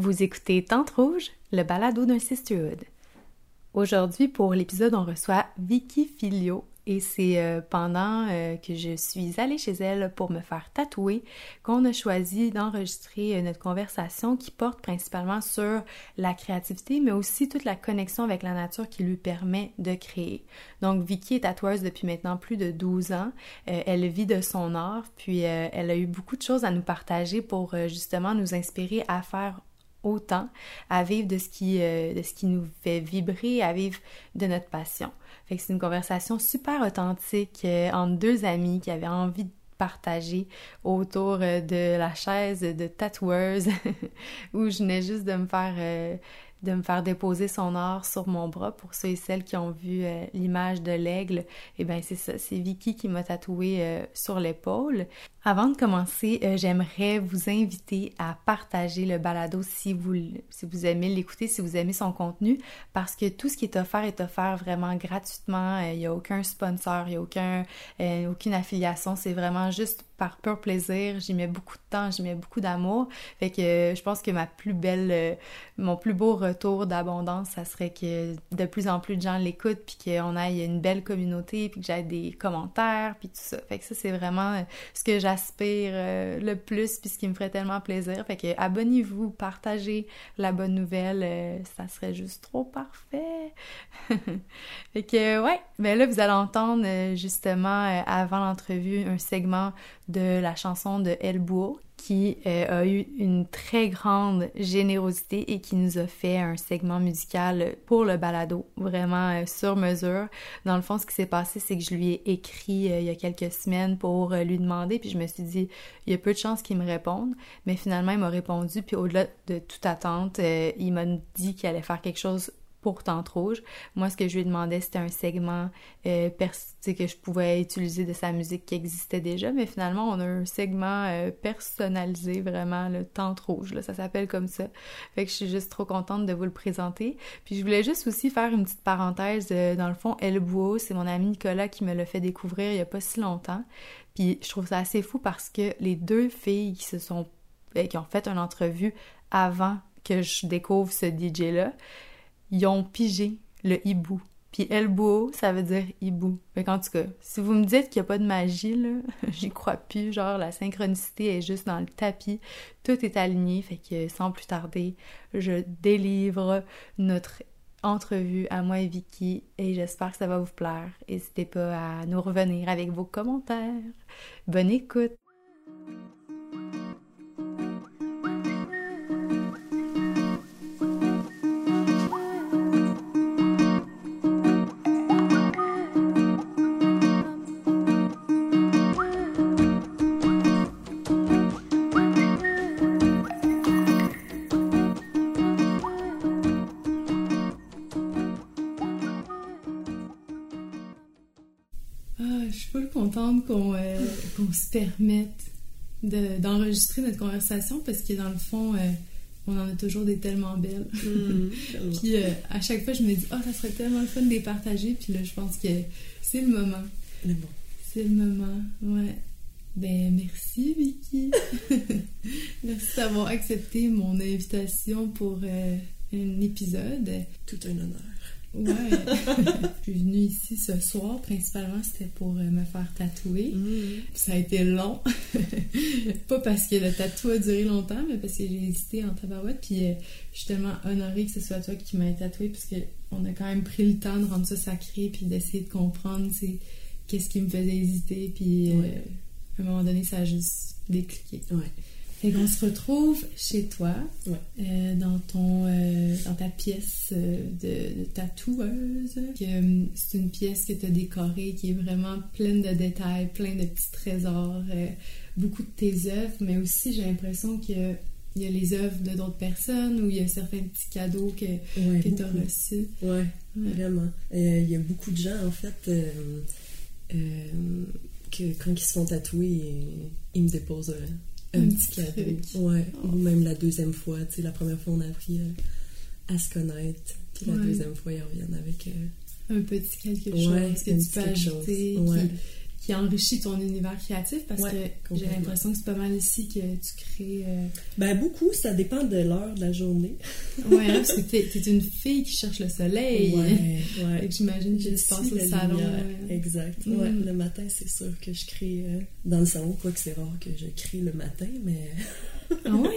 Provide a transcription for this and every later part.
Vous écoutez Tente Rouge, le balado d'un sisterhood. Aujourd'hui, pour l'épisode, on reçoit Vicky Filio et c'est euh, pendant euh, que je suis allée chez elle pour me faire tatouer qu'on a choisi d'enregistrer euh, notre conversation qui porte principalement sur la créativité, mais aussi toute la connexion avec la nature qui lui permet de créer. Donc, Vicky est tatoueuse depuis maintenant plus de 12 ans. elle vit de son art, puis elle a eu beaucoup de choses à nous partager pour justement nous inspirer à faire autant, à vivre de ce qui, de ce qui nous fait vibrer, à vivre de notre passion. Fait c'est une conversation super authentique euh, entre deux amis qui avaient envie de partager autour euh, de la chaise de tatoueuse où je venais juste de me faire euh, de me faire déposer son art sur mon bras. Pour ceux et celles qui ont vu l'image de l'aigle, eh bien c'est ça, c'est Vicky qui m'a tatoué sur l'épaule. Avant de commencer, euh, j'aimerais vous inviter à partager le balado si vous, si vous aimez l'écouter, si vous aimez son contenu, parce que tout ce qui est offert est offert vraiment gratuitement. Euh, il n'y a aucun sponsor, il n'y a aucun, euh, aucune affiliation. C'est vraiment juste par pur plaisir. J'y mets beaucoup de temps, j'y mets beaucoup d'amour. Fait que je pense que ma plus belle, mon plus beau retour d'abondance, ça serait que de plus en plus de gens l'écoutent, puis qu'on aille une belle communauté, puis que j'aille des commentaires, puis tout ça. Fait que ça, c'est vraiment ce que j'aspire euh, le plus puis ce qui me ferait tellement plaisir. Fait que abonnez-vous, partagez la bonne nouvelle, euh, ça serait juste trop parfait. fait que ouais, ben là vous allez entendre euh, justement avant l'entrevue un segment de la chanson de El Bouot qui euh, a eu une très grande générosité et qui nous a fait un segment musical pour le balado, vraiment euh, sur mesure. Dans le fond, ce qui s'est passé, c'est que je lui ai écrit euh, il y a quelques semaines pour lui demander, puis je me suis dit, il y a peu de chances qu'il me réponde, mais finalement, il m'a répondu, puis au-delà de toute attente, il m'a dit qu'il allait faire quelque chose pour Tente Rouge. Moi, ce que je lui demandais, c'était un segment euh, que je pouvais utiliser de sa musique qui existait déjà, mais finalement, on a un segment euh, personnalisé, vraiment, le Tente Rouge, ça s'appelle comme ça. Fait que je suis juste trop contente de vous le présenter. Puis je voulais juste aussi faire une petite parenthèse. Euh, dans le fond, El Bouot, c'est mon ami Nicolas qui me l'a fait découvrir il y a pas si longtemps. Puis je trouve ça assez fou parce que les deux filles qui se sont... Ben, qui ont fait une entrevue avant que je découvre ce DJ-là, ils ont pigé le hibou. Puis elbow, ça veut dire hibou. Fait qu'en tout cas, si vous me dites qu'il n'y a pas de magie, là, j'y crois plus. Genre, la synchronicité est juste dans le tapis. Tout est aligné. Fait que sans plus tarder, je délivre notre entrevue à moi et Vicky et j'espère que ça va vous plaire. N'hésitez pas à nous revenir avec vos commentaires. Bonne écoute! Se d'enregistrer notre conversation parce que dans le fond, euh, on en a toujours des tellement belles. Mm, puis euh, à chaque fois, je me dis, oh, ça serait tellement le fun de les partager. Puis là, je pense que c'est le moment. C'est le moment, ouais. Ben, merci, Vicky. merci d'avoir accepté mon invitation pour euh, un épisode. Tout un honneur. Ouais. je suis venue ici ce soir, principalement c'était pour euh, me faire tatouer. Mm. Ça a été long. Pas parce que le tatou a duré longtemps, mais parce que j'ai hésité en tabarouette. Puis euh, je suis tellement honorée que ce soit toi qui m'aies tatoué, parce qu'on a quand même pris le temps de rendre ça sacré, puis d'essayer de comprendre qu'est-ce qui me faisait hésiter. Puis euh, à un moment donné, ça a juste décliqué. Ouais. Fait qu'on se retrouve chez toi, euh, dans ton, euh, dans ta pièce euh, de, tatoueuse. c'est une pièce que tu as décorée qui est vraiment pleine de détails, plein de petits trésors, beaucoup de tes œuvres, mais aussi j'ai l'impression que il y a les œuvres de d'autres personnes ou il y a certains petits cadeaux que, que tu as reçus. Oui, vraiment. Il y a beaucoup de gens, en fait, que quand ils se font tatouer, ils me déposent un, petit cadeau. Ouais. Ou même la deuxième fois, tu sais, la première fois on a appris euh, à se connaître, puis la deuxième fois ils reviennent avec euh, un petit quelque chose que tu peux ajouter, qui, qui enrichit ton univers créatif parce que j'ai l'impression que c'est pas mal ici que tu crées. Euh, ben, beaucoup, ça dépend de l'heure de la journée. ouais, hein, parce que t'es es une fille qui cherche le soleil. Ouais, ouais. J'imagine que tu passes au salon. Exact. Ouais, mm. le matin, c'est sûr que je crée euh, dans le salon, quoique c'est rare que je crée le matin, mais. ah oui,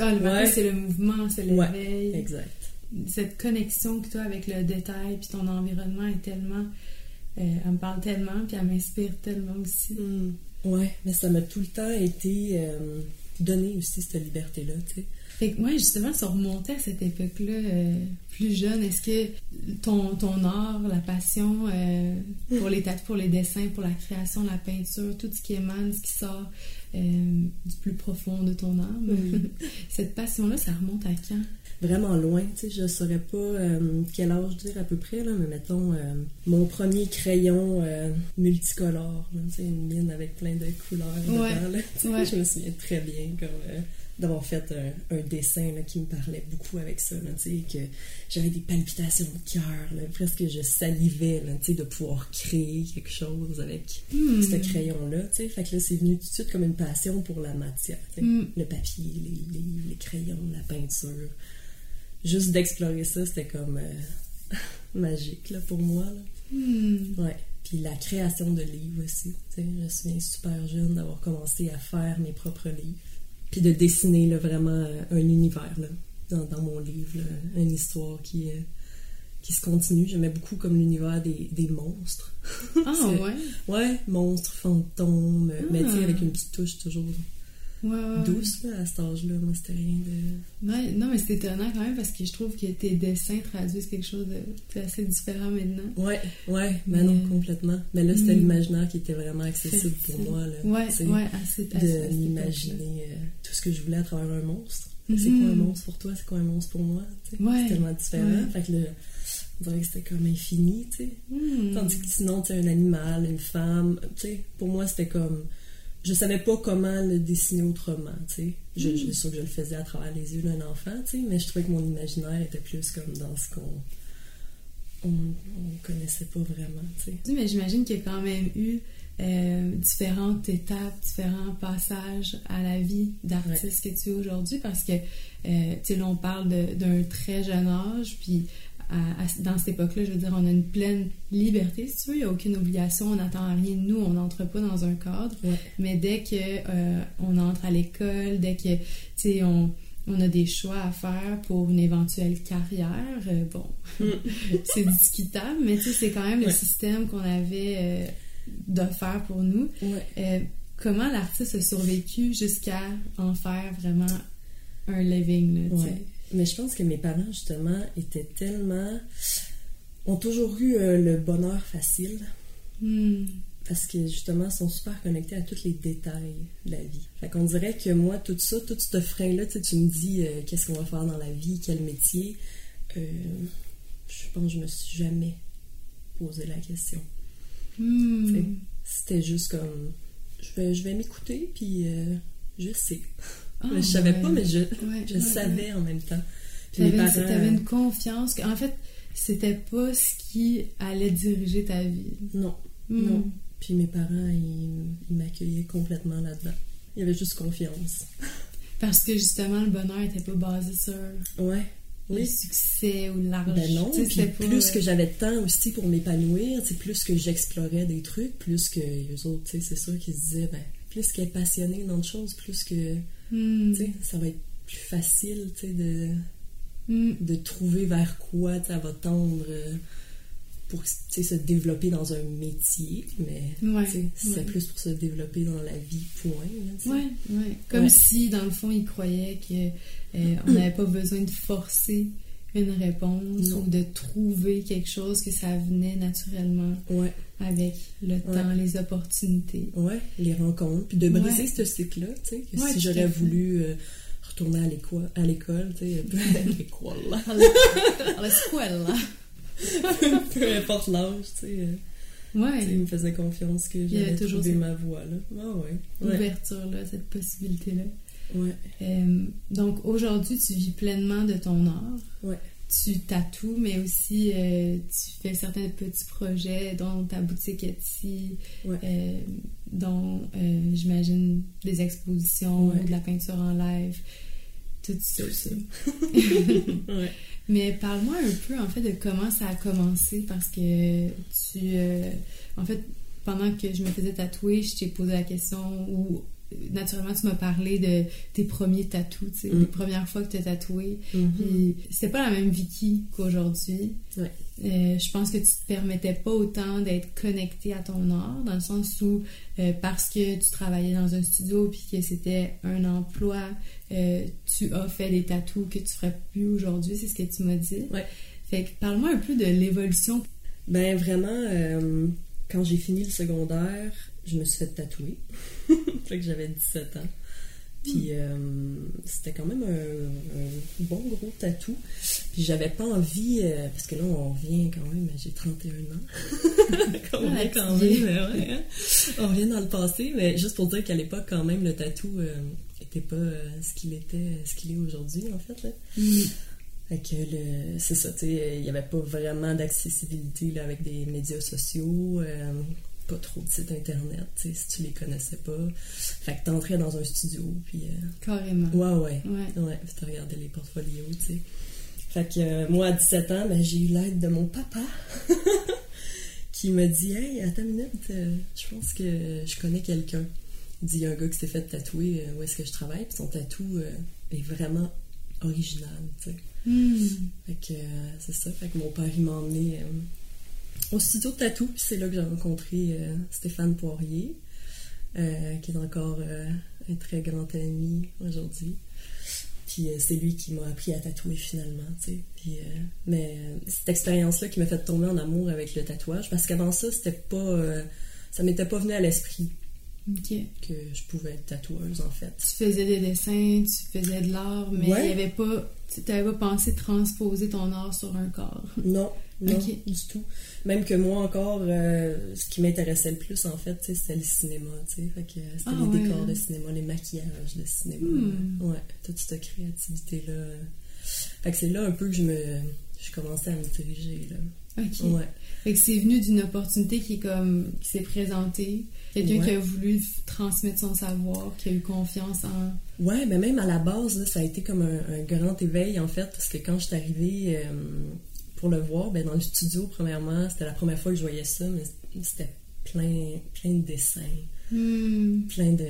ah, le matin, c'est le mouvement, c'est l'éveil. exact. Cette connexion que tu as avec le détail puis ton environnement est tellement euh, elle me parle tellement, puis elle m'inspire tellement aussi. Mm. Ouais, mais ça m'a tout le temps été euh, donné aussi cette liberté-là, tu sais. Fait que moi, justement, ça remontait à cette époque-là, euh, plus jeune, est-ce que ton, ton art, la passion pour les tatous, pour les dessins, pour la création, la peinture, tout ce qui émane, ce qui sort du plus profond de ton âme, cette passion-là, ça remonte à quand? Vraiment loin. Tu sais, je saurais pas euh, quel âge dire à peu près, là, mais mettons euh, mon premier crayon euh, multicolore, tu sais, une mine avec plein de couleurs dedans. Je me souviens très bien d'avoir fait un, dessin qui me parlait beaucoup avec ça, tu sais, que j'avais des palpitations de cœur, presque je salivais, tu sais, de pouvoir créer quelque chose avec hmm. ce crayon-là, tu sais. Fait que là, c'est venu tout de suite comme une passion pour la matière, hmm. le papier, les, les, crayons, la peinture juste d'explorer ça, c'était comme euh, magique là, pour moi. Hmm. Ouais. Puis la création de livres aussi. Je me souviens super jeune d'avoir commencé à faire mes propres livres. Puis de dessiner là, vraiment euh, un univers là, dans, dans, mon livre, une histoire qui, euh, qui se continue. J'aimais beaucoup comme l'univers des, des, monstres. Ah ouais? ouais, monstres, fantômes, mais ah. avec une petite touche toujours douce là, à cet âge-là. Moi, c'était rien de. non, mais c'est étonnant quand même parce que je trouve que tes dessins traduisent quelque chose de assez différent maintenant. Ouais, ouais, mais, non, complètement. Mais là, c'était hmm. l'imaginaire qui était vraiment accessible pour moi. Là, ouais, ouais, assez, De m'imaginer euh, tout ce que je voulais à travers un monstre. C'est quoi un monstre pour toi? C'est quoi un monstre pour moi? C'est tellement différent. Fait que là, on dirait que c'était comme infini, tu sais. Hmm. Tandis que sinon, tu un animal, une femme, tu sais, pour moi, c'était comme je savais pas comment le dessiner autrement, tu sais. Je, mm. sûr que je le faisais à travers les yeux d'un enfant, tu sais, mais je trouvais que mon imaginaire était plus comme dans ce qu'on on, connaissait pas vraiment, tu sais. Mais j'imagine qu'il y a quand même eu euh, différentes étapes, différents passages à la vie d'artiste que tu es aujourd'hui parce que, euh, tu sais, là, on parle d'un très jeune âge, puis dans cette époque-là, je veux dire, on a une pleine liberté, si tu veux. Il n'y a aucune obligation, on n'attend rien de nous, on n'entre pas dans un cadre. Mais dès que euh, on entre à l'école, dès que, tu sais, on, on, a des choix à faire pour une éventuelle carrière, euh, bon, mm. c'est discutable, mais tu sais, c'est quand même le système qu'on avait euh, d'offert pour nous. comment l'artiste a survécu jusqu'à en faire vraiment un living, là, mais je pense que mes parents, justement, étaient tellement. ont toujours eu euh, le bonheur facile. Hmm. Parce que, justement, ils sont super connectés à tous les détails de la vie. Fait qu'on dirait que moi, tout ça, tout ce frein-là, tu me dis euh, qu'est-ce qu'on va faire dans la vie, quel métier. Euh, je pense que je me suis jamais posé la question. Hmm. C'était juste comme. Je vais, je vais m'écouter, puis je sais. Ah, je savais pas, mais je, je savais en même temps. Tu avais, une confiance en fait, c'était pas ce qui allait diriger ta vie. Non, hmm. non. Puis mes parents, ils, m'accueillaient complètement là-dedans. Il y avait juste confiance. Parce que justement, le bonheur était pas basé sur ouais, le succès ou l'argent. Ben non, plus que j'avais de temps aussi pour m'épanouir, plus que j'explorais des trucs, plus que les autres, c'est sûr qu'ils se disaient, ben, plus qu'elle est passionnée dans de choses, plus que Hmm. Ça va être plus facile de, hmm. de trouver vers quoi ça va tendre euh, pour se développer dans un métier, mais c'est plus pour se développer dans la vie, point. ouais, ouais. Comme si, dans le fond, ils croyaient qu'on euh, n'avait pas besoin de forcer une réponse ou de trouver quelque chose que ça venait naturellement ouais. avec le temps, les opportunités. Ouais, les rencontres, puis de briser ce cycle-là, tu sais, que si j'aurais voulu euh, retourner à l'école, à l'école, tu sais, l'école, à l'école, peu importe l'âge, tu sais. Euh, ouais. Il me faisait confiance que j'allais trouver ma voie, là. Ah ouais. Ouverture, là, cette possibilité-là. Ouais. Euh, donc aujourd'hui, tu vis pleinement de ton art. Ouais. tu tatoues, mais aussi euh, tu fais certains petits projets, dont ta boutique Etsy, euh, dont j'imagine des expositions, de la peinture en live, tout ça. Mais parle-moi un peu en fait de comment ça a commencé parce que tu. en fait, pendant que je me faisais tatouer, je t'ai posé la question où naturellement, tu m'as parlé de tes premiers tatous, tu sais, mm. les premières fois que tu as tatoué. Mm-hmm. c'est pas la même Vicky qu'aujourd'hui. Euh, je pense que tu te permettais pas autant d'être connecté à ton art, dans le sens où, euh, parce que tu travaillais dans un studio puis que c'était un emploi, euh, tu as fait des tatous que tu ferais plus aujourd'hui, c'est ce que tu m'as dit. Fait que parle-moi un peu de l'évolution. Ben vraiment, quand j'ai fini le secondaire, je me suis fait tatouer. fait que j'avais 17 ans. Puis euh, c'était quand même un, bon gros tatou. Puis j'avais pas envie, euh, parce que là on revient quand même, j'ai 31 ans. quand même, quand même, hein. On revient dans le passé, mais juste pour dire qu'à l'époque, quand même, le tatou euh, était pas ce qu'il était, ce qu'il est aujourd'hui, en fait. Là. Mm. Fait que c'est ça, tu sais, il n'y avait pas vraiment d'accessibilité avec des médias sociaux pas trop de sites internet, tu sais, si tu les connaissais pas. Fait que t'entrais dans un studio, puis... Euh, Carrément. Ouais, ouais. Ouais, ouais puis t'as regardé les portfolios, tu sais. Fait que euh, moi, à 17 ans, ben, j'ai eu l'aide de mon papa, qui me dit « Hey, attends une minute, euh, je pense que je connais quelqu'un. » Il dit « Il y a un gars qui s'est fait tatouer où est-ce que je travaille, puis son tatou est vraiment original, tu sais. Hmm. Fait que c'est ça, fait que mon père, il m'a emmené au studio de tatou, puis c'est là que j'ai rencontré euh, Stéphane Poirier, euh, qui est encore euh, un très grand ami aujourd'hui. Puis c'est lui qui m'a appris à tatouer finalement, tu sais. Puis, mais cette expérience-là qui m'a fait tomber en amour avec le tatouage, parce qu'avant ça, c'était pas... ça m'était pas venu à l'esprit. Que je pouvais être tatoueuse, en fait. Tu faisais des dessins, tu faisais de l'art, mais il n'y avait pas... Tu n'avais pas pensé transposer ton art sur un corps. Non, non, du tout. Même que moi encore, euh, ce qui m'intéressait le plus en fait, c'était le cinéma. Fait que c'était ah les décors de cinéma, les maquillages de cinéma. Hmm. Ouais, toute cette créativité-là. Fait que c'est là un peu que je me je commençais à me diriger là. Ok. Ouais. Fait que c'est venu d'une opportunité qui est comme qui s'est présentée. Quelqu'un qui a voulu transmettre son savoir, qui a eu confiance en. Ouais, mais même à la base, là, ça a été comme un, grand éveil en fait, parce que quand je suis arrivée, euh, pour le voir, ben, dans le studio, premièrement, c'était la première fois que je voyais ça, mais c'était plein, plein de dessins. Hmm. Plein de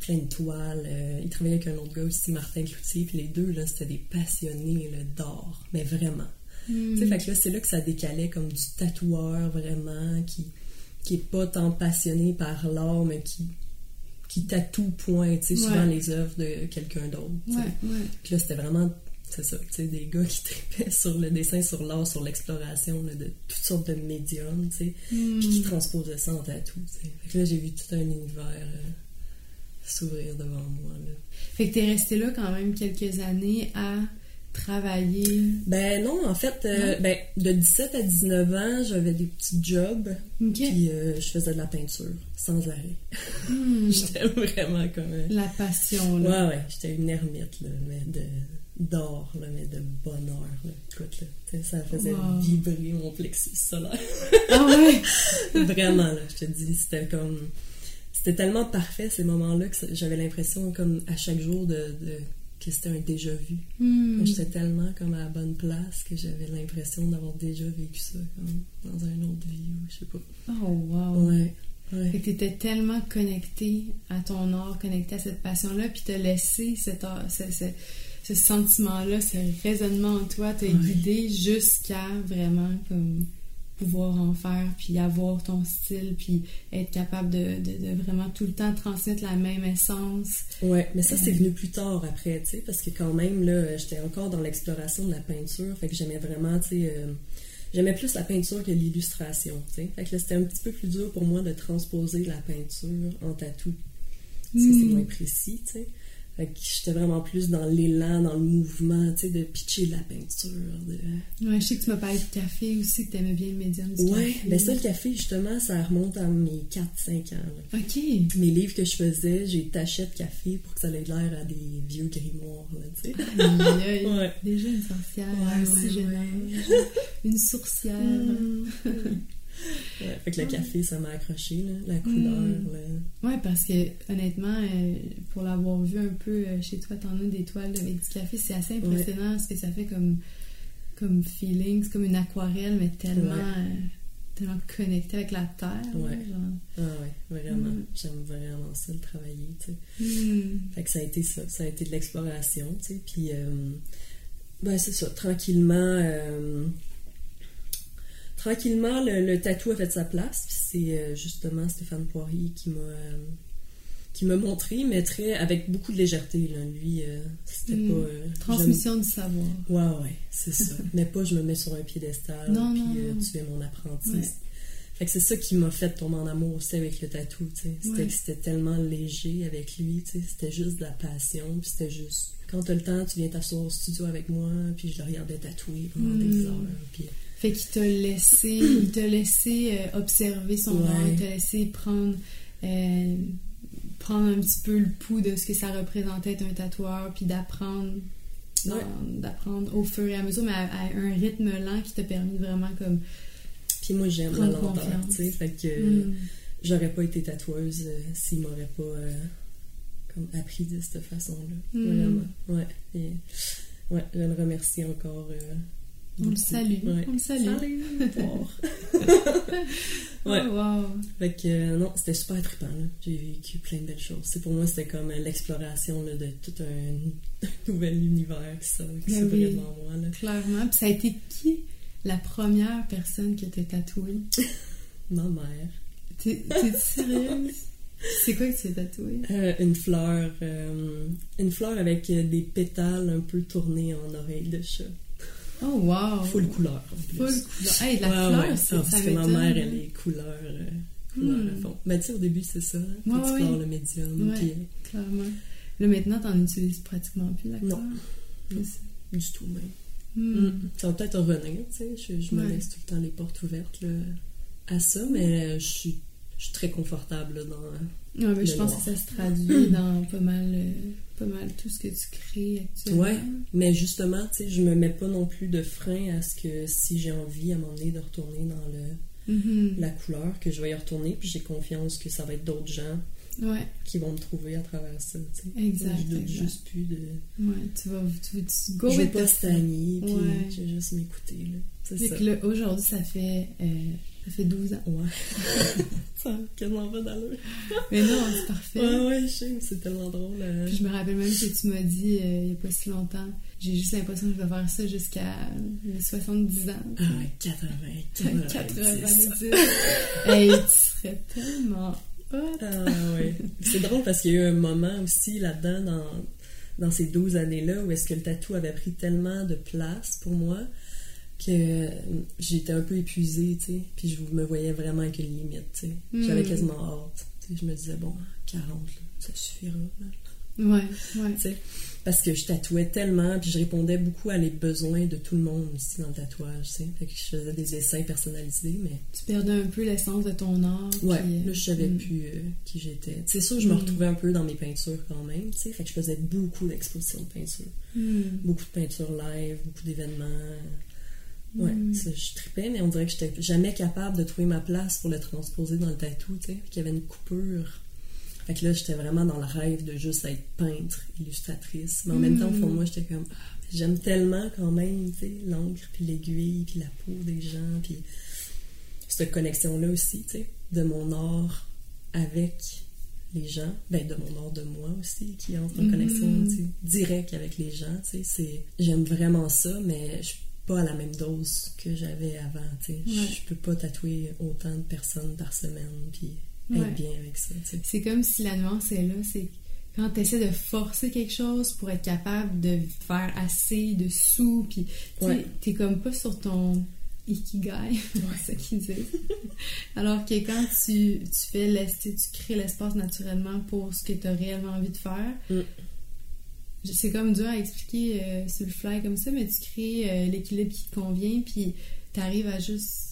plein de toiles. Euh, il travaillait avec un autre gars aussi, Martin Cloutier, puis les deux, là, c'était des passionnés d'or, mais vraiment. Hmm. fait que là, c'est là que ça décalait comme du tatoueur, vraiment, qui, qui est pas tant passionné par l'art, mais qui, qui tatoue point, tu sais, souvent les œuvres de quelqu'un d'autre. Puis là, c'était vraiment c'est ça, tu sais, des gars qui tripaient sur le dessin, sur l'art, sur l'exploration de toutes sortes de médiums, tu sais, puis qui hmm. transposaient ça en tatou, tu sais. Fait que là, j'ai vu tout un univers euh, s'ouvrir devant moi, là. Fait que t'es resté là quand même quelques années à travailler? Ben non, en fait, euh, ben, de 17 à 19 ans, j'avais des petits jobs, puis euh, je faisais de la peinture, sans arrêt. Hmm. j'étais vraiment comme... La passion, là. Ouais, ouais, j'étais une ermite, là, mais de d'or, mais de bonheur. Écoute, ça faisait vibrer mon plexus solaire. Ah ouais? Vraiment, là, je te dis, c'était comme... C'était tellement parfait ces moments-là que j'avais l'impression comme à chaque jour de, que c'était un déjà vu. Hmm. J'étais tellement comme à la bonne place que j'avais l'impression d'avoir déjà vécu ça comme dans un autre vie ou je sais pas. Oh wow! Ouais. Ouais. Fait que t'étais tellement connecté à ton art, connecté à cette passion-là, puis t'as laissé cet art, ce sentiment-là, ce raisonnement en toi t'a guidé jusqu'à vraiment comme pouvoir en faire, puis avoir ton style, puis être capable de, de, vraiment tout le temps transmettre la même essence. Ouais, mais ça, c'est euh. venu plus tard après, tu sais, parce que quand même, là, j'étais encore dans l'exploration de la peinture, fait que j'aimais vraiment, tu sais, euh, j'aimais plus la peinture que l'illustration, tu sais. Fait que là, c'était un petit peu plus dur pour moi de transposer la peinture en tatou. C'est hmm. moins précis, tu sais. J'étais vraiment plus dans l'élan, dans le mouvement, tu sais, de pitcher de la peinture. De... Ouais, je sais que tu m'as parlé de café aussi, que t'aimais bien le médium du Ouais, café. ben ça, le café, justement, ça remonte à mes 4-5 ans. là. Ok. Mes livres que je faisais, j'ai taché de café pour que ça ait l'air à des vieux grimoires, tu sais. Ouais. Déjà une sorcière, Ouais, aussi ouais, ouais. Une sourcière. Mm. Ouais, fait que le café, ça m'a accroché, la couleur. Mm. là. Ouais, parce que honnêtement, euh, pour l'avoir vu un peu euh, chez toi, t'en as des toiles avec du café, c'est assez impressionnant ce que ça fait comme, comme feeling. C'est comme une aquarelle, mais tellement, Ouais. euh, tellement connecté avec la terre. Ouais. genre. Ah ouais, vraiment. Mm. J'aime vraiment ça, le travailler, tu sais. Hmm. Fait que ça a été ça, ça a été de l'exploration, tu sais. Puis, ben c'est ça, tranquillement, tranquillement, le, le tatou a fait sa place. C'est euh, justement Stéphane Poirier qui m'a euh, qui m'a montré, mais très avec beaucoup de légèreté. Là. Lui, euh, c'était Mm. pas euh, Transmission du savoir. Ouais, ouais, c'est ça. mais pas je me mets sur un piédestal, Non, puis non, euh, non. tu es mon apprenti. Ouais. Fait que c'est ça qui m'a fait tomber en amour aussi avec le tatou. C'était Ouais. que c'était tellement léger avec lui. C'était juste de la passion, puis c'était juste... Quand t'as le temps, tu viens t'asseoir au studio avec moi, puis je le regardais tatouer pendant des heures, puis... Fait qu'il t'a laissé, il t'a laissé euh, observer son Ouais. art, il t'a laissé prendre, euh, prendre un petit peu le pouls de ce que ça représentait être un tatoueur, puis d'apprendre, dans- Ouais. d'apprendre au fur et à mesure, mais à, à un rythme lent qui t'a permis de vraiment comme. Puis moi, j'aime la lenteur, tu sais. Fait que Mm. j'aurais pas été tatoueuse euh, s'il m'aurait pas euh, comme appris de cette façon-là. Mm. Vraiment. Ouais. Et, ouais, je le remercie encore. euh, On le salue, Ouais. on le salue. Salut. Ouais. Oh, wow. Fait que euh, non, c'était super trippant. J'ai vécu plein de belles choses. C'est pour moi, c'était comme euh, l'exploration de tout un, nouvel univers qui Ben s'ouvrait oui. devant moi. Là. Clairement. Puis ça a été qui la première personne qui t'a tatoué? Ma mère. T'es sérieuse? C'est quoi que tu t'es tatoué? Euh, une fleur, euh, une fleur avec des pétales un peu tournés en oreille de chat. Oh, wow! Full couleur en plus. Full couleur. Hey, la Ouais, fleur, ouais. c'est ça parce que ma mère, elle est couleur, euh, couleur Hmm. à fond. Ben, tu sais, au début, c'est ça. hein, Puis Ouais, tu le médium. Ouais. Puis, Clairement. Là, maintenant, t'en utilises pratiquement plus, la couleur? Non. Du tout, même. Hmm. Mm. Ça va peut-être revenir, tu sais. Je, je me laisse tout le temps les portes ouvertes là, à ça, mais je suis, je suis très confortable là, dans. Ouais, mais je pense noir. que ça se traduit dans pas mal, euh, pas mal tout ce que tu crées actuellement. Ouais. Mais justement, tu sais, je me mets pas non plus de frein à ce que si j'ai envie à un moment donné de retourner dans le, Mhm. la couleur, que je vais y retourner, puis j'ai confiance que ça va être d'autres gens Ouais, qui vont me trouver à travers ça, tu sais. Exact, Je doute exact. juste plus de. ouais, tu vas, tu tu go je vais pas stagner, puis Ouais. je vais juste m'écouter. C'est ça. que là, aujourd'hui, ça fait, euh, ça fait 12 ans. Ouais. ça quasiment pas d'allure. Mais non, c'est parfait. Ouais, ouais, je sais, mais c'est tellement drôle. euh. Puis je me rappelle même que tu m'as dit euh, il y a pas si longtemps, j'ai juste l'impression que je vais faire ça jusqu'à mes 70 ans. Ah ouais, 80, 80, 90. hey, tu serais tellement. Ah ouais. C'est drôle parce qu'il y a eu un moment aussi là-dedans, dans, dans ces 12 années-là, où est-ce que le tatou avait pris tellement de place pour moi que j'étais un peu épuisée, tu sais. Puis je me voyais vraiment avec une limite, tu sais. J'avais Mm. quasiment hâte. Tu sais, je me disais, bon, 40, là, ça suffira. là. Ouais, ouais. Parce que je tatouais tellement, puis je répondais beaucoup à les besoins de tout le monde aussi dans le tatouage, tu sais. Fait que je faisais des dessins personnalisés, mais Tu perdais un peu l'essence de ton art. Ouais, puis, euh, là, je savais mm. plus euh, qui j'étais. C'est sûr, je me Mm. retrouvais un peu dans mes peintures quand même, tu sais. Fait que je faisais beaucoup d'expositions de peinture. Mm. Beaucoup de peintures live, beaucoup d'événements. Ouais, je tripais, mais on dirait que j'étais jamais capable de trouver ma place pour le transposer dans le tatou, tu sais. Qu'il y avait une coupure. Fait que là, j'étais vraiment dans le rêve de juste être peintre, illustratrice. Mais en même temps, au fond de moi, j'étais comme, Ah, j'aime tellement quand même, tu sais, l'encre, puis l'aiguille, puis la peau des gens, puis cette connexion-là aussi, tu sais, de mon art avec les gens, ben de mon art de moi aussi, qui entre en Mhm. connexion, directe avec les gens, tu sais, c'est... J'aime vraiment ça, mais je suis pas à la même dose que j'avais avant, tu sais. Ouais. Je peux pas tatouer autant de personnes par semaine, puis être Ouais. bien avec ça, tu sais. C'est comme si la nuance est là, c'est quand tu essaies de forcer quelque chose pour être capable de faire assez de sous, puis tu Ouais. comme pas sur ton ikigai, c'est ça qu'ils disent. Alors que quand tu, tu fais tu crées l'espace naturellement pour ce que tu as réellement envie de faire, Mm. c'est comme dur à expliquer euh, sur le fly comme ça, mais tu crées euh, l'équilibre qui te convient, puis t'arrives à juste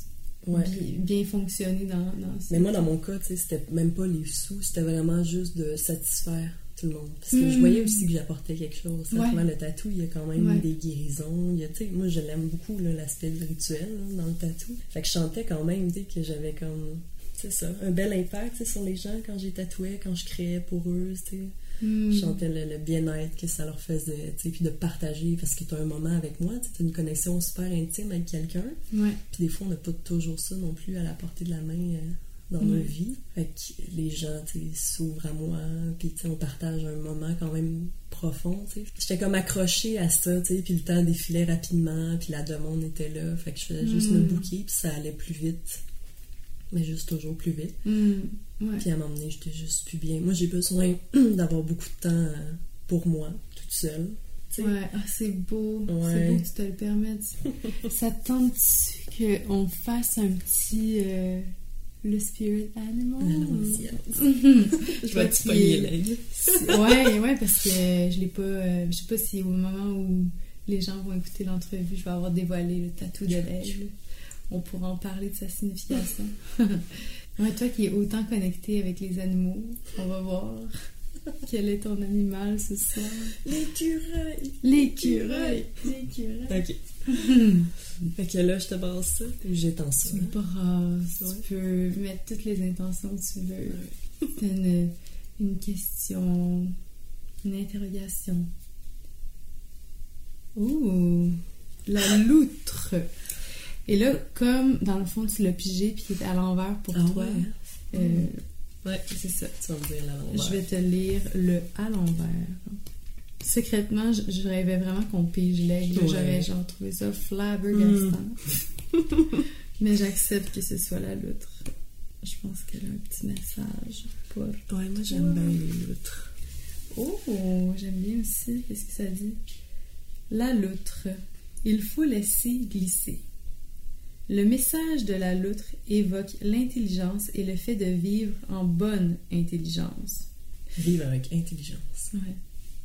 bien, fonctionner dans, dans Mais moi, dans mon cas, c'était même pas les sous, c'était vraiment juste de satisfaire tout le monde. Parce que je voyais aussi que j'apportais quelque chose. Ouais. le tatou, il y a quand même des guérisons. Il y a, moi, je l'aime beaucoup, l'aspect rituel dans le tatou. Fait que je chantais quand même, que j'avais comme, c'est ça, un bel impact sur les gens quand j'ai tatoué, quand je créais pour eux, tu hmm. Je chantais le, bien-être que ça leur faisait, puis de partager, parce que tu as un moment avec moi, tu as une connexion super intime avec quelqu'un. Puis des fois, on n'a pas toujours ça non plus à la portée de la main. Euh, dans ma vie. Fait que les gens s'ouvrent à moi, puis on partage un moment quand même profond. J'étais comme accrochée à ça, puis le temps défilait rapidement, puis la demande était là. Fait que je faisais juste me hmm. bouquer, puis ça allait plus vite. Mais juste toujours plus vite. Hmm. Puis à un moment donné, j'étais juste plus bien. Moi, j'ai besoin d'avoir beaucoup de temps euh, pour moi, toute seule. Ouais, ah, c'est beau. C'est beau que tu te le permettes. ça tente-tu qu'on fasse un petit. Euh, le spirit animal? je vais te pogner l'œil. ouais, ouais, parce que je l'ai pas. Euh, je sais pas si au moment où les gens vont écouter l'entrevue, je vais avoir dévoilé le tatou de l'aigle. On pourra en parler de sa signification. ouais, toi qui es autant connecté avec les animaux, on va voir. Quel est ton animal ce soir? L'écureuil! L'écureuil! L'écureuil! Ok. fait que là, je te brasse ça ou j'étends ça? Tu brasses. Tu peux mettre toutes les intentions que tu veux. C'est une, une question, une interrogation. Ouh! La loutre! Et là, comme dans le fond, tu l'as pigé puis il est à l'envers pour ah toi, euh, Ouais, c'est ça. Tu vas me dire l'envers. Je vais te lire le à l'envers. Secrètement, je, rêvais vraiment qu'on pige l'aigle. J'aurais genre trouvé ça flabbergastant. Mm. Mais j'accepte que ce soit la loutre. Je pense qu'elle a un petit message pour. Ouais, moi j'aime bien les loutres. Oh, j'aime bien aussi. Qu'est-ce que ça dit? La loutre. Il faut laisser glisser. Le message de la loutre évoque l'intelligence et le fait de vivre en bonne intelligence. Vivre avec intelligence. Ouais.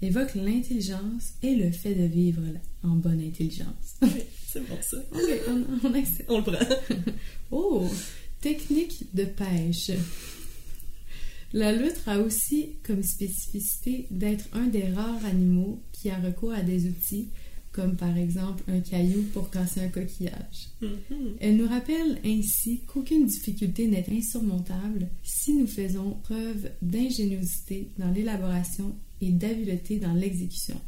Évoque l'intelligence et le fait de vivre en bonne intelligence. Oui, c'est bon ça. On, on, on le prend. oh, technique de pêche. La loutre a aussi comme spécificité d'être un des rares animaux qui a recours à des outils comme par exemple un caillou pour casser un coquillage. Mm-hmm. Elle nous rappelle ainsi qu'aucune difficulté n'est insurmontable si nous faisons preuve d'ingéniosité dans l'élaboration et d'habileté dans l'exécution.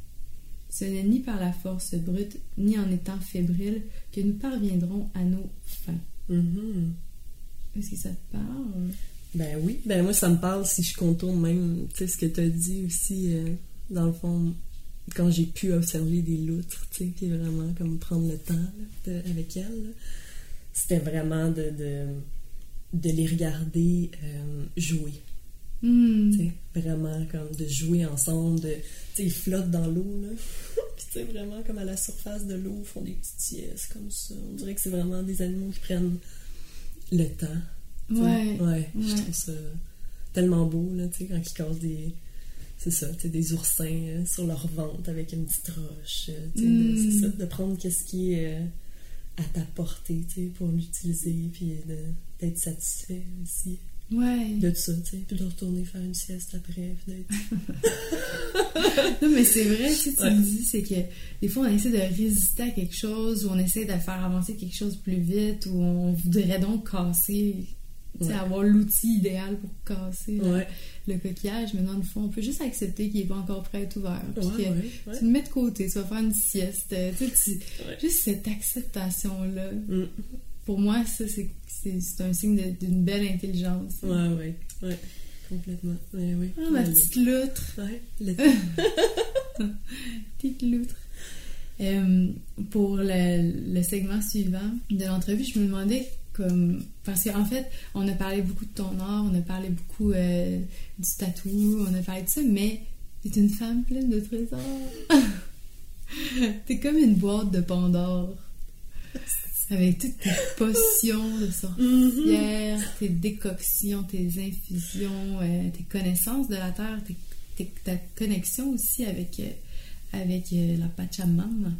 Ce n'est ni par la force brute, ni en étant fébrile que nous parviendrons à nos fins. Mm-hmm. Est-ce que ça te parle? Ben oui, ben moi ça me parle si je contourne même, tu sais, ce que tu as dit aussi, euh, dans le fond, quand j'ai pu observer des loutres, tu sais, puis vraiment comme prendre le temps avec elles, c'était vraiment de, de, les regarder euh, jouer. Hmm. Tu sais, vraiment comme de jouer ensemble, de, tu sais, ils flottent dans l'eau, là. puis tu sais, vraiment comme à la surface de l'eau, font des petites siestes comme ça. On dirait que c'est vraiment des animaux qui prennent le temps. Ouais. ouais. je trouve ça tellement beau, là, tu sais, quand ils cassent des c'est ça, tu des oursins euh, sur leur ventre avec une petite roche. Euh, mm. C'est ça, de prendre qu'est-ce qui est euh, à ta portée, tu pour l'utiliser, puis d'être satisfait aussi. Ouais. De ça, tu sais, puis de retourner faire une sieste après, non, mais c'est vrai, tu sais, tu me dis, c'est que des fois, on essaie de résister à quelque chose, ou on essaie de faire avancer quelque chose plus vite, ou on voudrait donc casser c'est avoir l'outil idéal pour casser le, coquillage. Mais dans le fond, on peut juste accepter qu'il n'est pas encore prêt à être ouvert. Puis que tu le mets de côté, tu vas faire une sieste. juste cette acceptation-là. Mm. Pour moi, ça, c'est un signe d'une belle intelligence. Ouais, ouais, ouais. Complètement. Ah, ma petite loutre. Ouais, petite loutre. Euh, pour le, le segment suivant de l'entrevue, je me demandais comme parce qu'en fait on a parlé beaucoup de ton art on a parlé beaucoup euh, du tatou on a parlé de ça mais t'es une femme pleine de trésors t'es comme une boîte de Pandore avec toutes tes potions de sorcière mm-hmm. tes décoctions tes infusions euh, tes connaissances de la terre ta connexion aussi avec euh, avec la Pachamama.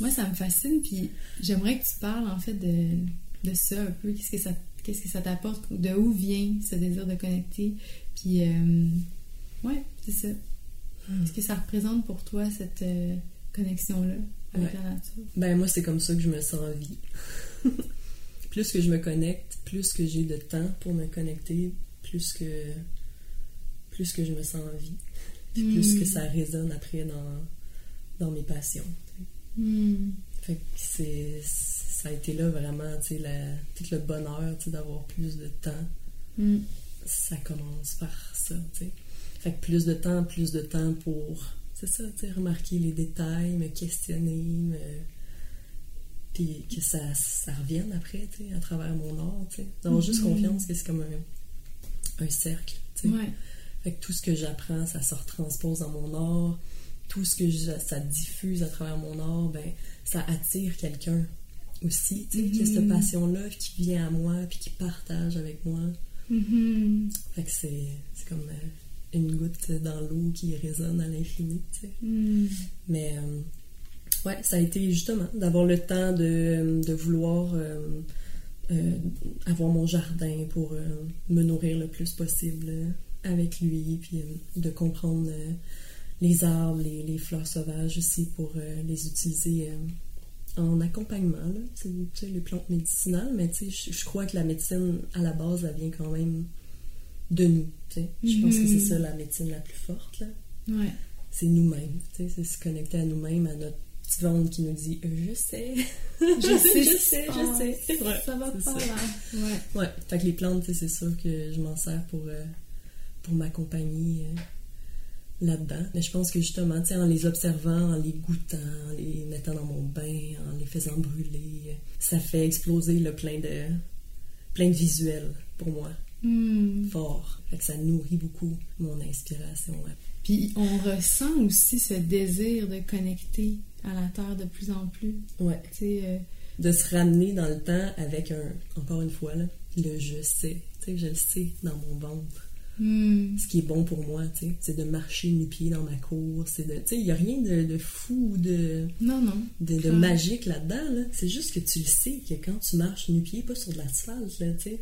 Moi, ça me fascine, puis j'aimerais que tu parles en fait de, de ça un peu. Qu'est-ce que ça qu'est-ce que ça t'apporte, de où vient ce désir de connecter, puis euh, ouais, c'est ça. Hmm. Qu'est-ce que ça représente pour toi cette euh, connexion-là avec la nature? Ben moi, c'est comme ça que je me sens en vie. plus que je me connecte, plus que j'ai de temps pour me connecter, plus que plus que je me sens en vie, plus que hmm. ça résonne après dans, dans mes passions. Hmm. Fait que c'est ça a été là vraiment, tu sais, tout le bonheur, tu sais, d'avoir plus de temps. Hmm. Ça commence par ça, tu sais. Fait que plus de temps, plus de temps pour, c'est ça, tu sais, remarquer les détails, me questionner, me... puis que ça, ça revienne après, tu sais, à travers mon art, tu sais. D'avoir juste hmm. confiance que c'est comme un, un cercle, tu sais. Fait que tout ce que j'apprends, ça se retranspose dans mon art. Tout ce que ça diffuse à travers mon art, ben, ça attire quelqu'un aussi, tu sais, qui a cette mm-hmm. passion-là, qui vient à moi, puis qui partage avec moi. Mm-hmm. Fait que c'est, comme euh, une goutte dans l'eau qui résonne à l'infini, tu sais. Mm. Mais, euh, ouais, ça a été justement d'avoir le temps de, de vouloir euh, avoir mon jardin pour me nourrir le plus possible avec lui, puis de comprendre les arbres, les, les, fleurs sauvages aussi pour les utiliser en accompagnement, là, tu sais, les plantes médicinales, mais je crois que la médecine, à la base, elle vient quand même de nous. Je pense que c'est mhm. ça la médecine la plus forte, là. Ouais. C'est nous-mêmes, c'est se connecter à nous-mêmes, à notre petite ventre qui nous dit euh, Je sais, je sais, je sais, je sais. Ouais, ça va pas là. Ouais. ouais. Fait que les plantes, c'est sûr que je m'en sers pour, euh, pour m'accompagner. Euh, là-dedans. Mais je pense que justement, en les observant, en les goûtant, en les mettant dans mon bain, en les faisant brûler, ça fait exploser le plein de, plein de visuels pour moi. Hmm. Fort. Fait que ça nourrit beaucoup mon inspiration. Puis on ressent aussi ce désir de connecter à la Terre de plus en plus. Ouais. Euh, de se ramener dans le temps avec un, encore une fois, là, le je sais. Tu sais, je le sais dans mon ventre. Hmm. Ce qui est bon pour moi, tu sais, c'est de marcher nu-pied dans ma cour. C'est de, tu sais, il n'y a rien de, fou ou de, non, non, de, magique là-dedans. Là. C'est juste que tu le sais que quand tu marches nu-pied, pas sur de l'asphalte, là, tu sais,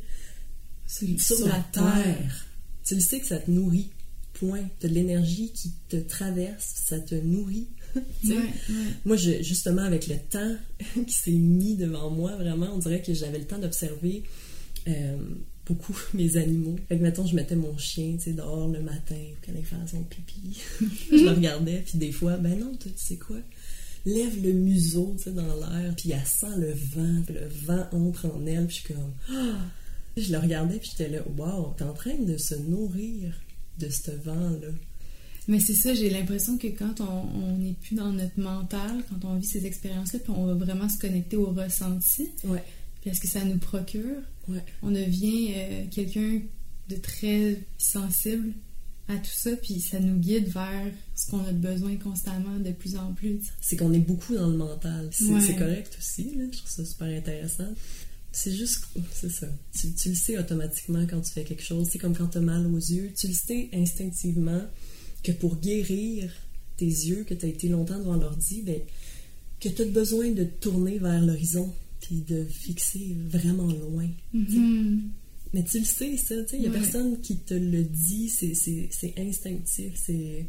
sur, la, terre, tu le sais que ça te nourrit. Point. Tu de l'énergie qui te traverse, ça te nourrit. Moi, je, justement, avec le temps qui s'est mis devant moi, vraiment, on dirait que j'avais le temps d'observer. Euh, beaucoup mes animaux. Fait que, mettons, je mettais mon chien, tu sais, dehors le matin pour qu'elle aille faire son pipi. je le regardais, puis des fois, ben non, tu sais quoi? Lève le museau, tu sais, dans l'air, puis elle sent le vent, puis le vent entre en elle, puis je suis comme... Ah! Je le regardais, puis j'étais là, wow, t'es en train de se nourrir de ce vent-là. Mais c'est ça, j'ai l'impression que quand on n'est plus dans notre mental, quand on vit ces expériences-là, puis on va vraiment se connecter au ressenti. Ouais puis ce que ça nous procure, ouais. on devient euh, quelqu'un de très sensible à tout ça, puis ça nous guide vers ce qu'on a besoin constamment de plus en plus. C'est qu'on est beaucoup dans le mental. C'est correct aussi, là. je trouve ça super intéressant. C'est juste, c'est ça. Tu, tu, le sais automatiquement quand tu fais quelque chose. C'est comme quand tu as mal aux yeux. Tu le sais instinctivement que pour guérir tes yeux, que tu as été longtemps devant l'ordi, ben, que tu as besoin de tourner vers l'horizon puis de fixer vraiment loin. Mm-hmm. Mais tu le sais, ça, tu sais, il n'y a personne qui te le dit, c'est instinctif, c'est...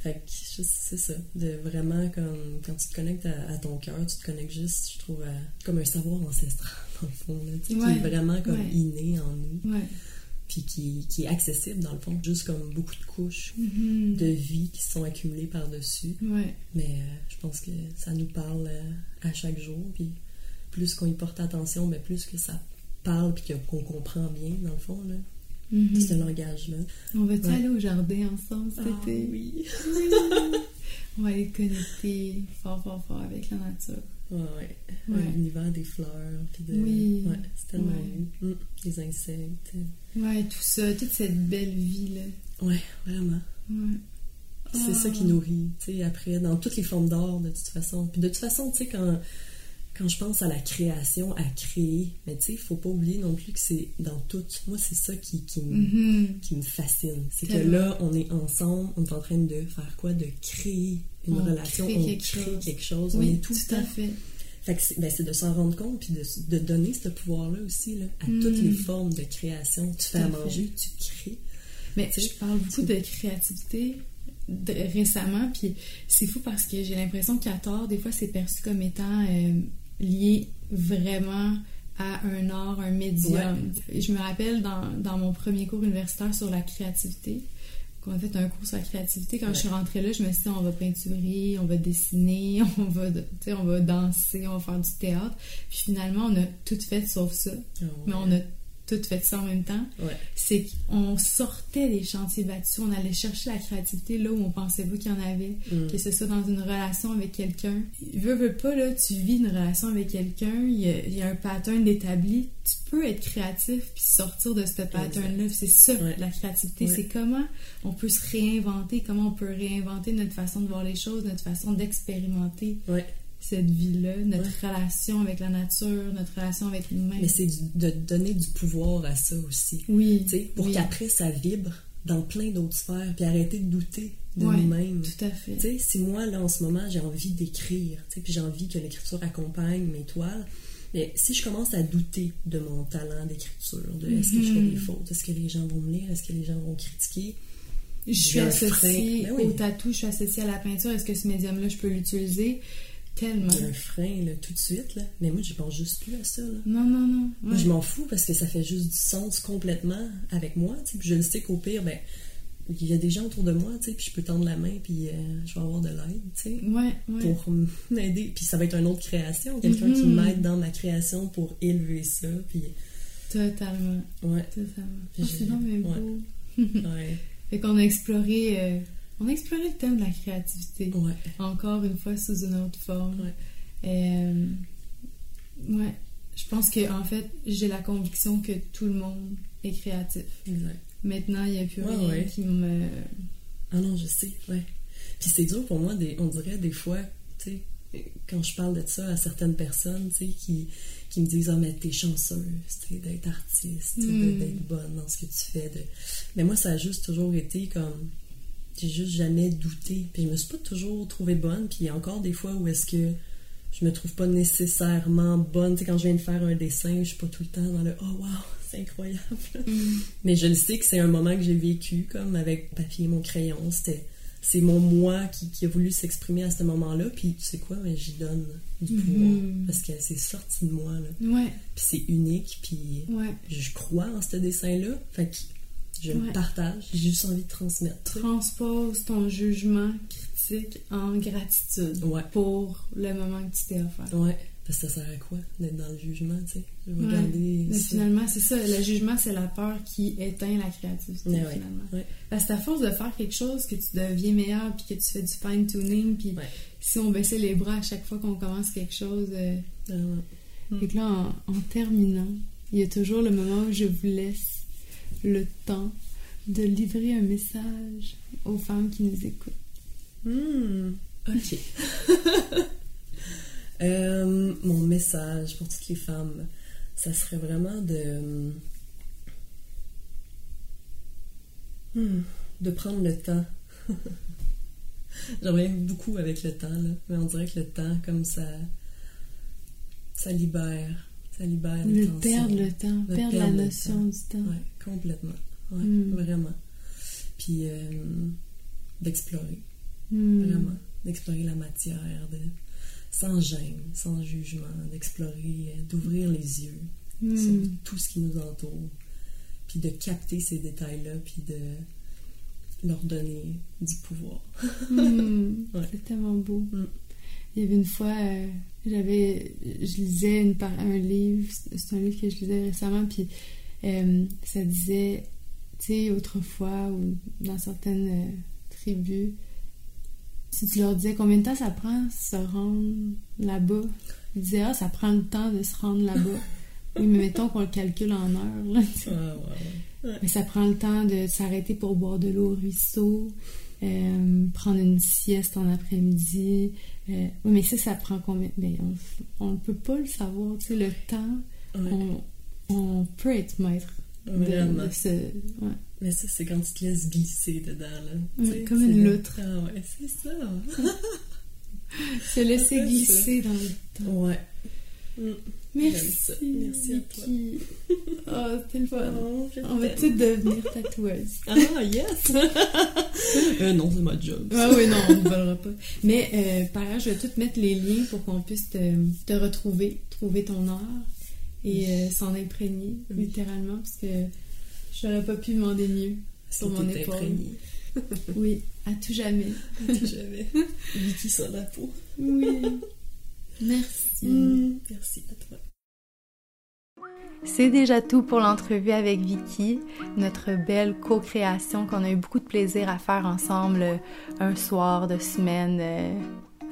Fait que c'est ça, de vraiment comme quand tu te connectes à, ton cœur, tu te connectes juste, je trouve, comme un savoir ancestral, dans le fond, là, qui est vraiment comme inné en nous. Puis qui, qui, est accessible, dans le fond, juste comme beaucoup de couches mm-hmm. de vie qui sont accumulées par-dessus. Mais euh, je pense que ça nous parle euh, à chaque jour, puis plus qu'on y porte attention, mais plus que ça parle puis qu'on comprend bien, dans le fond, là. Mm-hmm. Ce langage-là. On va-tu aller au jardin ensemble cet ah, été? Oui. On va aller connecter fort, fort, fort avec la nature. Ouais, ouais. L'univers des fleurs. Puis de... Oui. Ouais, c'est tellement ouais. Mmh. Les insectes. Ouais, tout ça, toute cette belle vie-là. Ouais, vraiment. Ouais. C'est ça qui ah. nourrit, tu sais, après, dans toutes les formes d'art, de toute façon. Puis de toute façon, tu sais, quand quand je pense à la création, à créer, mais tu sais, il faut pas oublier non plus que c'est dans tout. Moi, c'est ça qui, qui, me, mm-hmm. qui me fascine. C'est que là, on est ensemble, on est en train de faire quoi? De créer une relation, on crée quelque chose, on est tout, tout à fait. Fait que ben, c'est de s'en rendre compte puis de, de donner ce pouvoir-là aussi là, à toutes les hmm. formes de création. Tu fais à, manger, tu crées. Mais je parle beaucoup de créativité récemment, puis c'est fou parce que j'ai l'impression qu'à tort, des fois, c'est perçu comme étant euh, lié vraiment à un art, un médium. Je me rappelle dans, dans, mon premier cours universitaire sur la créativité, qu'on a fait un cours sur la créativité. Quand je suis rentrée là, je me suis dit, on va peinturer, on va dessiner, on va, on va danser, on va faire du théâtre. Puis finalement, on a tout fait sauf ça. Ah Mais on a tout fait ça en même temps. C'est qu'on sortait des chantiers battus, on allait chercher la créativité là où on pensait pas qu'il y en avait, mm. que ce soit dans une relation avec quelqu'un. Veux, veux pas, là, tu vis une relation avec quelqu'un, il y, a un pattern établi, tu peux être créatif puis sortir de ce pattern-là. C'est ça, la créativité. C'est comment on peut se réinventer, comment on peut réinventer notre façon de voir les choses, notre façon d'expérimenter cette vie-là, notre relation avec la nature, notre relation avec nous-mêmes. Mais c'est de donner du pouvoir à ça aussi. Oui. pour qu'après ça vibre dans plein d'autres sphères, puis arrêter de douter de nous-mêmes. Tout à fait. sais, si moi, là, en ce moment, j'ai envie d'écrire, puis j'ai envie que l'écriture accompagne mes toiles, mais si je commence à douter de mon talent d'écriture, de est-ce que je fais des mhm. fautes, est-ce que les gens vont me lire, est-ce que les gens vont critiquer, je suis associée ben au tatou, je suis associée à la peinture, est-ce que ce médium-là, je peux l'utiliser? Tellement. Il y a un frein, là, tout de suite, là. Mais moi, je pense juste plus à ça, là. Non, non, non. Moi, je m'en fous parce que ça fait juste du sens complètement avec moi, tu sais. Puis je le sais qu'au pire, ben, il y a des gens autour de moi, tu sais, puis je peux tendre la main, puis euh, je vais avoir de l'aide, tu sais. Ouais, ouais. Pour m'aider. Puis ça va être une autre création, quelqu'un qui mm-hmm. m'aide dans ma création pour élever ça, puis... Totalement. Ouais. Totalement. Oh, c'est vraiment beau. Ouais. fait qu'on a exploré... Euh, on a exploré le thème de la créativité. Encore une fois, sous une autre forme. Ouais. Euh, ouais. Je pense que en fait, j'ai la conviction que tout le monde est créatif. Exact. Maintenant, il n'y a plus rien qui me. Ah non, je sais, ouais. Puis c'est dur pour moi, des, on dirait des fois, tu sais, quand je parle de ça à certaines personnes, tu sais, qui, qui me disent Ah, mais t'es chanceuse, tu d'être artiste, hmm. d'être bonne dans ce que tu fais. De... Mais moi, ça a juste toujours été comme j'ai juste jamais douté. Puis je me suis pas toujours trouvée bonne. Puis il y a encore des fois où est-ce que je me trouve pas nécessairement bonne. Tu sais, quand je viens de faire un dessin, je suis pas tout le temps dans le oh wow, c'est incroyable. Mm. Mais je le sais que c'est un moment que j'ai vécu comme avec papier et mon crayon. C'était c'est mon moi qui, a voulu s'exprimer à ce moment-là. Puis tu sais quoi, mais j'y donne du pouvoir mm-hmm. parce que c'est sorti de moi là. Ouais. Puis c'est unique. Puis je crois en ce dessin-là. Fait que je le partage, j'ai juste envie de transmettre. Transpose ton jugement critique en gratitude pour le moment que tu t'es offert. Ouais. Parce que ça sert à quoi d'être dans le jugement, tu sais? Regarder. Mais finalement, c'est ça. Le jugement, c'est la peur qui éteint la créativité, finalement. Parce que à force de faire quelque chose, que tu deviens meilleur, puis que tu fais du fine-tuning, puis si on baissait les bras à chaque fois qu'on commence quelque chose. Euh... Et que là, en, en terminant, il y a toujours le moment où je vous laisse le temps de livrer un message aux femmes qui nous écoutent. Hmm, ok. Euh, mon message pour toutes les femmes, ça serait vraiment de. Hmm, de prendre le temps. J'en beaucoup avec le temps, là, mais on dirait que le temps, comme ça, ça libère. Ça libère le perdre le temps, perdre, la notion du temps. Complètement. Ouais, hmm. Vraiment. Puis euh, d'explorer. Hmm. Vraiment. D'explorer la matière, de, sans gêne, sans jugement, d'explorer, euh, d'ouvrir les yeux hmm. sur tout ce qui nous entoure. Puis de capter ces détails-là, puis de leur donner du pouvoir. ouais. C'est tellement beau. Il y avait une fois, euh, j'avais, je lisais une, un livre, c'est un livre que je lisais récemment, puis euh, ça disait, tu sais, autrefois ou dans certaines euh, tribus, si tu leur disais combien de temps ça prend se rendre là-bas, ils disaient, ah, ça prend le temps de se rendre là-bas. oui, mais mettons qu'on le calcule en heures, là, Mais ça prend le temps de s'arrêter pour boire de l'eau au ruisseau, euh, prendre une sieste en après-midi. Euh, mais ça, ça prend combien? Ben, On ne peut pas le savoir. Tu sais, le temps, on, peut être maître de, ce. Mais ça, c'est quand tu te laisses glisser dedans, là. comme une loutre. Ah ouais, c'est ça. Se laisser glisser dans le temps. Ouais. Mm. Merci. Merci à toi. Oh, c'était le fun. On va tout devenir tatoueuse. Ah, yes! euh, non, c'est ma job. Ah oui, non, on ne volera pas. Mais euh, par ailleurs, je vais tout mettre les liens pour qu'on puisse te, te, retrouver, trouver ton art et euh, s'en imprégner, littéralement, parce que je n'aurais pas pu demander mieux sur mon épaule. oui, à tout jamais. À tout jamais. Vicky sur la peau. oui. Merci. Mm, merci à toi. C'est déjà tout pour l'entrevue avec Vicky, notre belle co-création qu'on a eu beaucoup de plaisir à faire ensemble euh, un soir de semaine euh,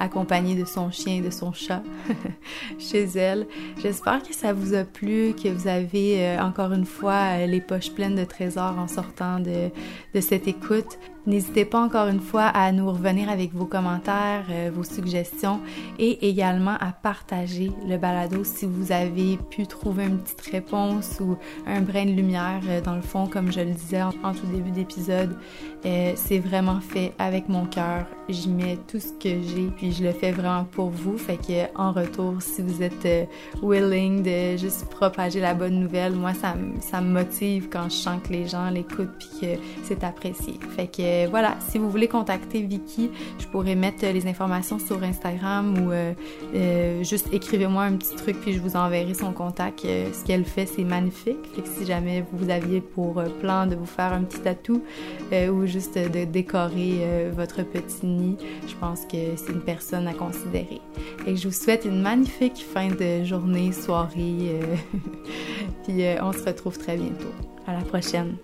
accompagnée de son chien et de son chat chez elle. J'espère que ça vous a plu, que vous avez euh, encore une fois les poches pleines de trésors en sortant de, de cette écoute. N'hésitez pas encore une fois à nous revenir avec vos commentaires, euh, vos suggestions et également à partager le balado si vous avez pu trouver une petite réponse ou un brin de lumière euh, dans le fond, comme je le disais en, tout début d'épisode. Euh, c'est vraiment fait avec mon cœur. J'y mets tout ce que j'ai puis je le fais vraiment pour vous. Fait que en retour, si vous êtes willing de juste propager la bonne nouvelle, moi ça, ça me motive quand je sens que les gens l'écoutent puis que c'est apprécié. Fait que euh, voilà, si vous voulez contacter Vicky, je pourrais mettre les informations sur Instagram ou euh, euh, juste écrivez-moi un petit truc puis je vous enverrai son contact. ce qu'elle fait, c'est magnifique. Si jamais vous aviez pour plan de vous faire un petit tatou ou juste de décorer votre petit nid, je pense que c'est une personne à considérer. Et je vous souhaite une magnifique fin de journée, soirée. puis on se retrouve très bientôt. À la prochaine.